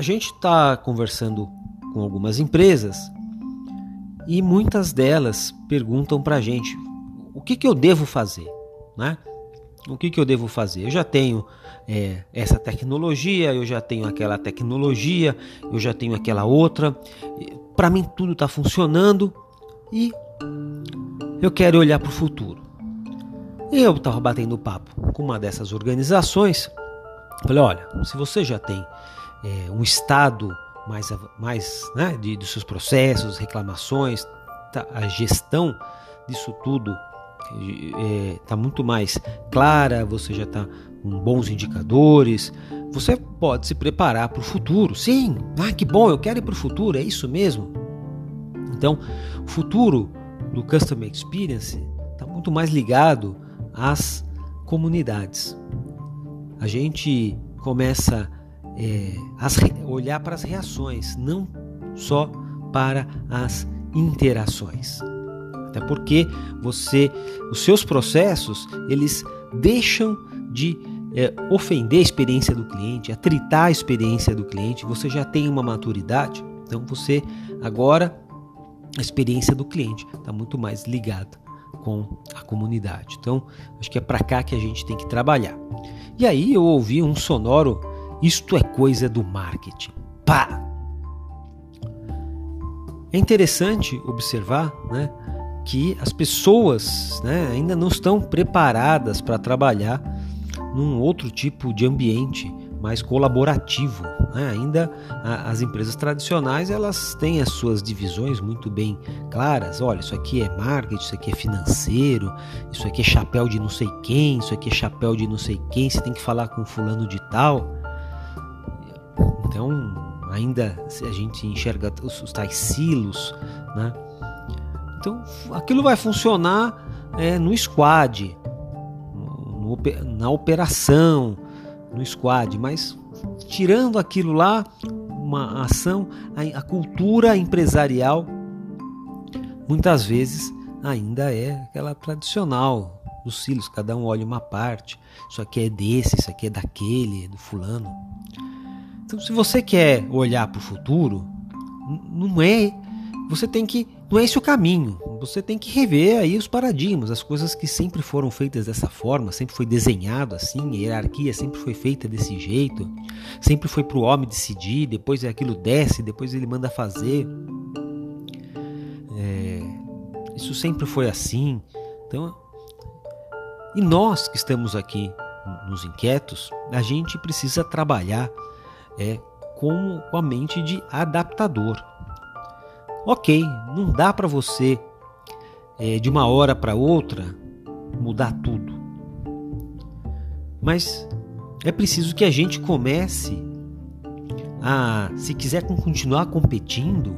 a gente está conversando com algumas empresas e muitas delas perguntam para a gente o que, que eu devo fazer, né? O que, que eu devo fazer? Eu já tenho é, essa tecnologia, eu já tenho aquela tecnologia, eu já tenho aquela outra. Para mim tudo está funcionando e eu quero olhar para o futuro. Eu estava batendo papo com uma dessas organizações. Falei, olha, se você já tem é, um estado mais, mais né, de, dos seus processos, reclamações, tá, a gestão disso tudo está é, tá muito mais clara, você já está com bons indicadores, você pode se preparar para o futuro. Sim, ah, que bom, eu quero ir para o futuro, é isso mesmo. Então, o futuro do Customer Experience está muito mais ligado às comunidades. A gente começa é, a olhar para as reações, não só para as interações. Até porque você, os seus processos, eles deixam de é, ofender a experiência do cliente, atritar a experiência do cliente. Você já tem uma maturidade, então você agora a experiência do cliente está muito mais ligada com a comunidade. Então acho que é para cá que a gente tem que trabalhar. E aí eu ouvi um sonoro: isto é coisa do marketing. Pá! É interessante observar, né? que as pessoas né, ainda não estão preparadas para trabalhar num outro tipo de ambiente mais colaborativo. Né? Ainda a, as empresas tradicionais elas têm as suas divisões muito bem claras. Olha, isso aqui é marketing, isso aqui é financeiro, isso aqui é chapéu de não sei quem, isso aqui é chapéu de não sei quem. Você tem que falar com fulano de tal. Então ainda a gente enxerga os, os tais silos, né? Então aquilo vai funcionar é, no squad, no, na operação, no squad, mas tirando aquilo lá, uma ação, a, a cultura empresarial muitas vezes ainda é aquela tradicional dos silos, cada um olha uma parte. Isso aqui é desse, isso aqui é daquele, é do fulano. Então, se você quer olhar para o futuro, não é você tem que. Não é esse o caminho. Você tem que rever aí os paradigmas, as coisas que sempre foram feitas dessa forma, sempre foi desenhado assim, a hierarquia sempre foi feita desse jeito, sempre foi para o homem decidir, depois aquilo desce, depois ele manda fazer. É, isso sempre foi assim. Então, e nós que estamos aqui nos inquietos, a gente precisa trabalhar é, com a mente de adaptador. Ok, não dá para você é, de uma hora para outra mudar tudo, mas é preciso que a gente comece a, se quiser continuar competindo,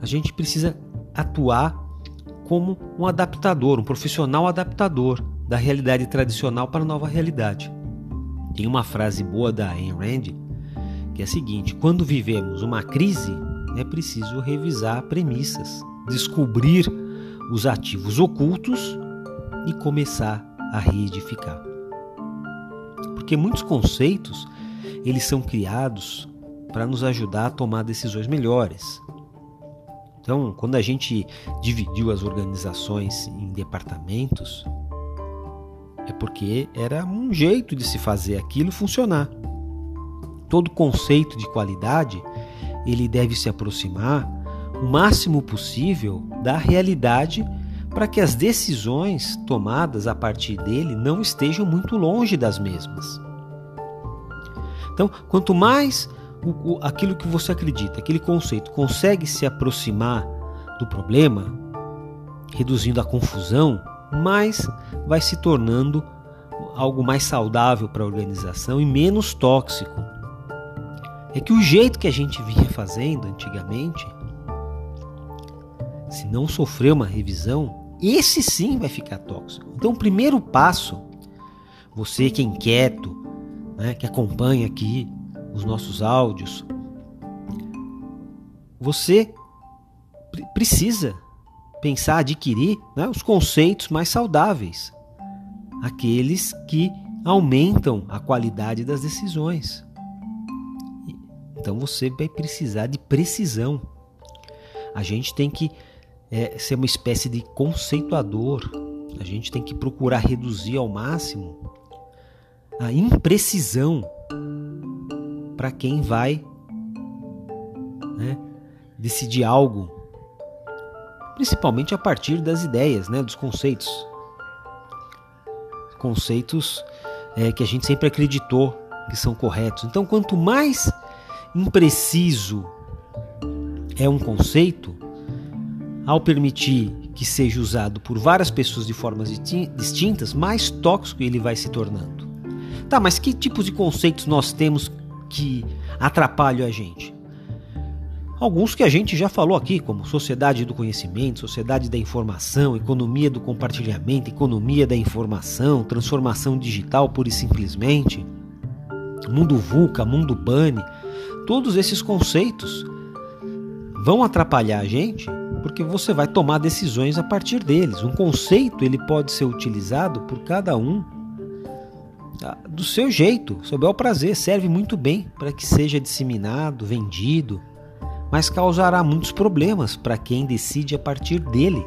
a gente precisa atuar como um adaptador, um profissional adaptador da realidade tradicional para a nova realidade. Tem uma frase boa da Ayn Rand que é a seguinte: quando vivemos uma crise, é preciso revisar premissas, descobrir os ativos ocultos e começar a reedificar. Porque muitos conceitos eles são criados para nos ajudar a tomar decisões melhores. Então, quando a gente dividiu as organizações em departamentos, é porque era um jeito de se fazer aquilo funcionar. Todo conceito de qualidade ele deve se aproximar o máximo possível da realidade para que as decisões tomadas a partir dele não estejam muito longe das mesmas. Então, quanto mais o, o, aquilo que você acredita, aquele conceito, consegue se aproximar do problema, reduzindo a confusão, mais vai se tornando algo mais saudável para a organização e menos tóxico é que o jeito que a gente vinha fazendo antigamente, se não sofrer uma revisão, esse sim vai ficar tóxico. Então, o primeiro passo, você que é inquieto, né, que acompanha aqui os nossos áudios, você precisa pensar, adquirir né, os conceitos mais saudáveis, aqueles que aumentam a qualidade das decisões. Então você vai precisar de precisão. A gente tem que é, ser uma espécie de conceituador. A gente tem que procurar reduzir ao máximo a imprecisão para quem vai né, decidir algo, principalmente a partir das ideias, né, dos conceitos. Conceitos é, que a gente sempre acreditou que são corretos. Então, quanto mais impreciso é um conceito, ao permitir que seja usado por várias pessoas de formas distintas, mais tóxico ele vai se tornando. Tá, mas que tipos de conceitos nós temos que atrapalham a gente? Alguns que a gente já falou aqui, como sociedade do conhecimento, sociedade da informação, economia do compartilhamento, economia da informação, transformação digital pura e simplesmente, mundo VUCA, mundo BANI, todos esses conceitos vão atrapalhar a gente porque você vai tomar decisões a partir deles. Um conceito ele pode ser utilizado por cada um ah, do seu jeito, sob o prazer, serve muito bem para que seja disseminado, vendido, mas causará muitos problemas para quem decide a partir dele.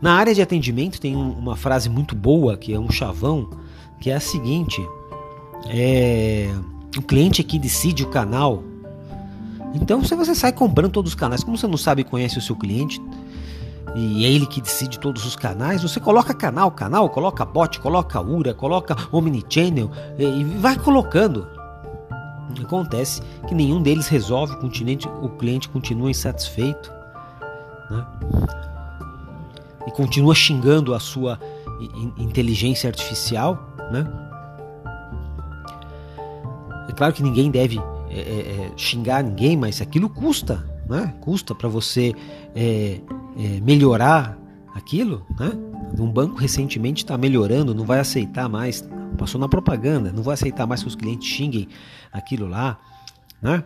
Na área de atendimento tem uma frase muito boa, que é um chavão, que é a seguinte: é, o cliente é que decide o canal. Então, se você sai comprando todos os canais, como você não sabe e conhece o seu cliente, e é ele que decide todos os canais, você coloca canal, canal, coloca bot, coloca URA, coloca Omnichannel e vai colocando. Acontece que nenhum deles resolve, o cliente, o cliente continua insatisfeito né? e continua xingando a sua inteligência artificial. Né? É claro que ninguém deve é, é, é, xingar ninguém, mas aquilo custa, né? custa para você é, é, melhorar aquilo. Né? Um banco recentemente está melhorando, não vai aceitar mais passou na propaganda, não vou aceitar mais que os clientes xinguem aquilo lá, né?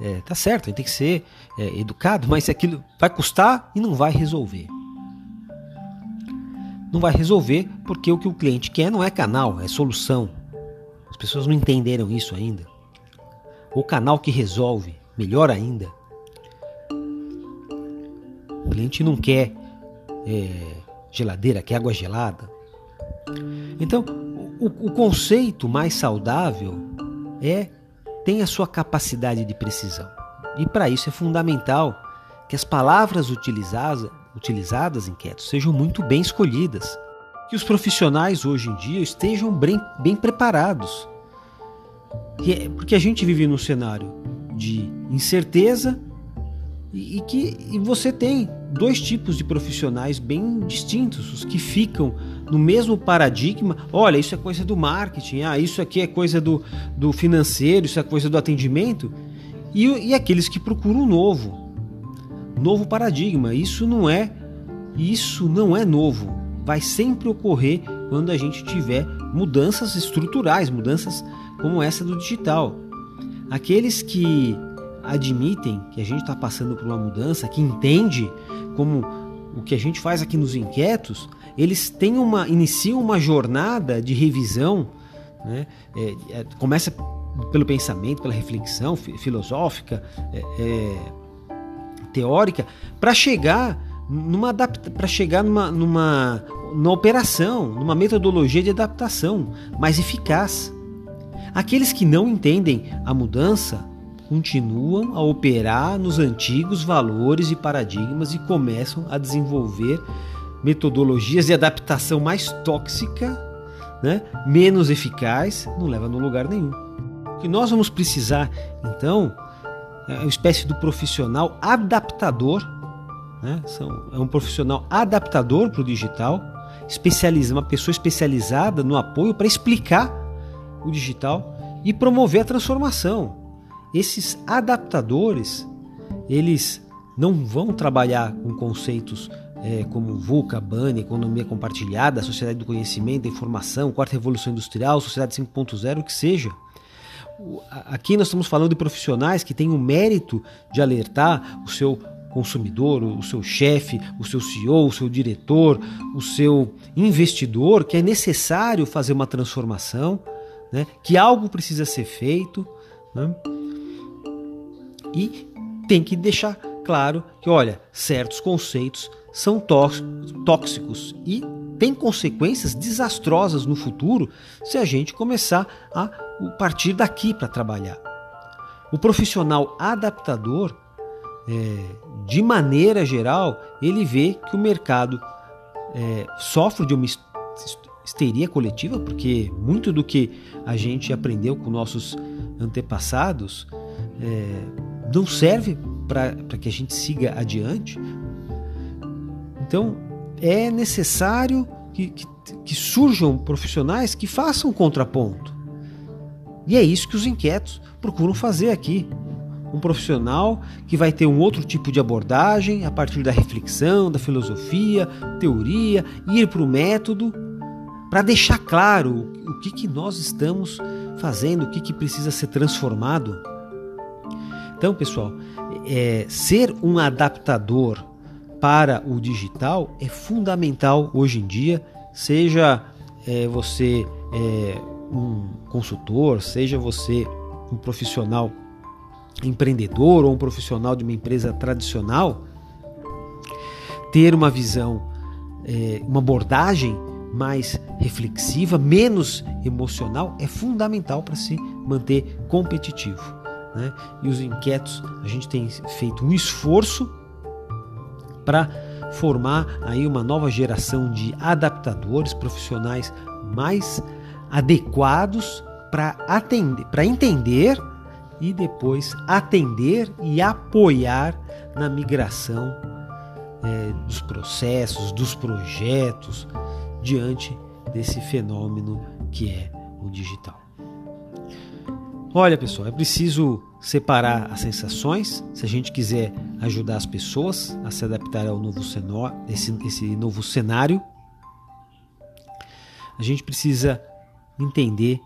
É, tá certo, a gente tem que ser é, educado, mas aquilo vai custar e não vai resolver. Não vai resolver porque o que o cliente quer não é canal, é solução. As pessoas não entenderam isso ainda. O canal que resolve, melhor ainda. O cliente não quer é, geladeira, quer água gelada. Então, o, o conceito mais saudável é tem a sua capacidade de precisão. E para isso é fundamental que as palavras utilizadas, utilizadas em Keto sejam muito bem escolhidas. Que os profissionais hoje em dia estejam bem, bem preparados. É, porque a gente vive num cenário de incerteza e, e que e você tem dois tipos de profissionais bem distintos, os que ficam no mesmo paradigma, olha, isso é coisa do marketing, ah, isso aqui é coisa do, do financeiro, isso é coisa do atendimento, e, e aqueles que procuram um novo, novo paradigma. Isso não é, isso não é novo. Vai sempre ocorrer quando a gente tiver mudanças estruturais, mudanças como essa do digital. Aqueles que admitem que a gente está passando por uma mudança, que entende como o que a gente faz aqui nos inquietos, eles têm uma iniciam uma jornada de revisão, né? É, é, começa pelo pensamento, pela reflexão filosófica, é, é teórica, para chegar numa para chegar numa, numa, numa operação, numa metodologia de adaptação mais eficaz. Aqueles que não entendem a mudança continuam a operar nos antigos valores e paradigmas e começam a desenvolver metodologias de adaptação mais tóxica, né, menos eficaz, não leva a lugar nenhum. O que nós vamos precisar, então, é uma espécie do profissional adaptador, né, é um profissional adaptador para o digital, especializa, uma pessoa especializada no apoio para explicar o digital e promover a transformação. Esses adaptadores, eles não vão trabalhar com conceitos é, como VUCA, BAN, economia compartilhada, sociedade do conhecimento, da informação, quarta revolução industrial, sociedade 5.0, o que seja. Aqui nós estamos falando de profissionais que têm o mérito de alertar o seu consumidor, o seu chefe, o seu CEO, o seu diretor, o seu investidor que é necessário fazer uma transformação, né? que algo precisa ser feito. Né? E tem que deixar claro que, olha, certos conceitos são tóxicos e tem consequências desastrosas no futuro se a gente começar a partir daqui para trabalhar. O profissional adaptador, é, de maneira geral, ele vê que o mercado é, sofre de uma histeria coletiva, porque muito do que a gente aprendeu com nossos antepassados é, não serve para que a gente siga adiante. Então é necessário que, que, que surjam profissionais que façam contraponto. E é isso que os inquietos procuram fazer aqui. Um profissional que vai ter um outro tipo de abordagem a partir da reflexão, da filosofia, teoria, ir para o método, para deixar claro o que, que nós estamos fazendo, o que, que precisa ser transformado. Então, pessoal, é, ser um adaptador para o digital é fundamental hoje em dia, seja é, você é, um consultor, seja você um profissional empreendedor ou um profissional de uma empresa tradicional, ter uma visão, é, uma abordagem mais reflexiva, menos emocional, é fundamental para se manter competitivo. Né? E os inquietos, a gente tem feito um esforço para formar aí uma nova geração de adaptadores profissionais mais adequados para atender, para entender e depois atender e apoiar na migração é, dos processos, dos projetos diante desse fenômeno que é o digital. Olha, pessoal, é preciso separar as sensações se a gente quiser ajudar as pessoas a se adaptar ao novo cenário, esse, esse novo cenário. A gente precisa entender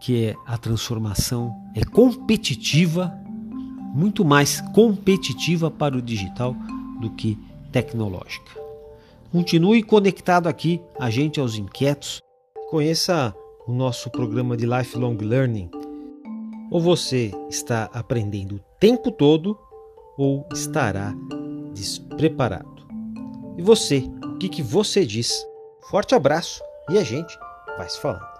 que a transformação é competitiva, muito mais competitiva para o digital do que tecnológica. Continue conectado aqui, a gente aos inquietos. Conheça o nosso programa de Lifelong Learning. Ou você está aprendendo o tempo todo ou estará despreparado. E você, o que, que você diz? Forte abraço e a gente vai se falando.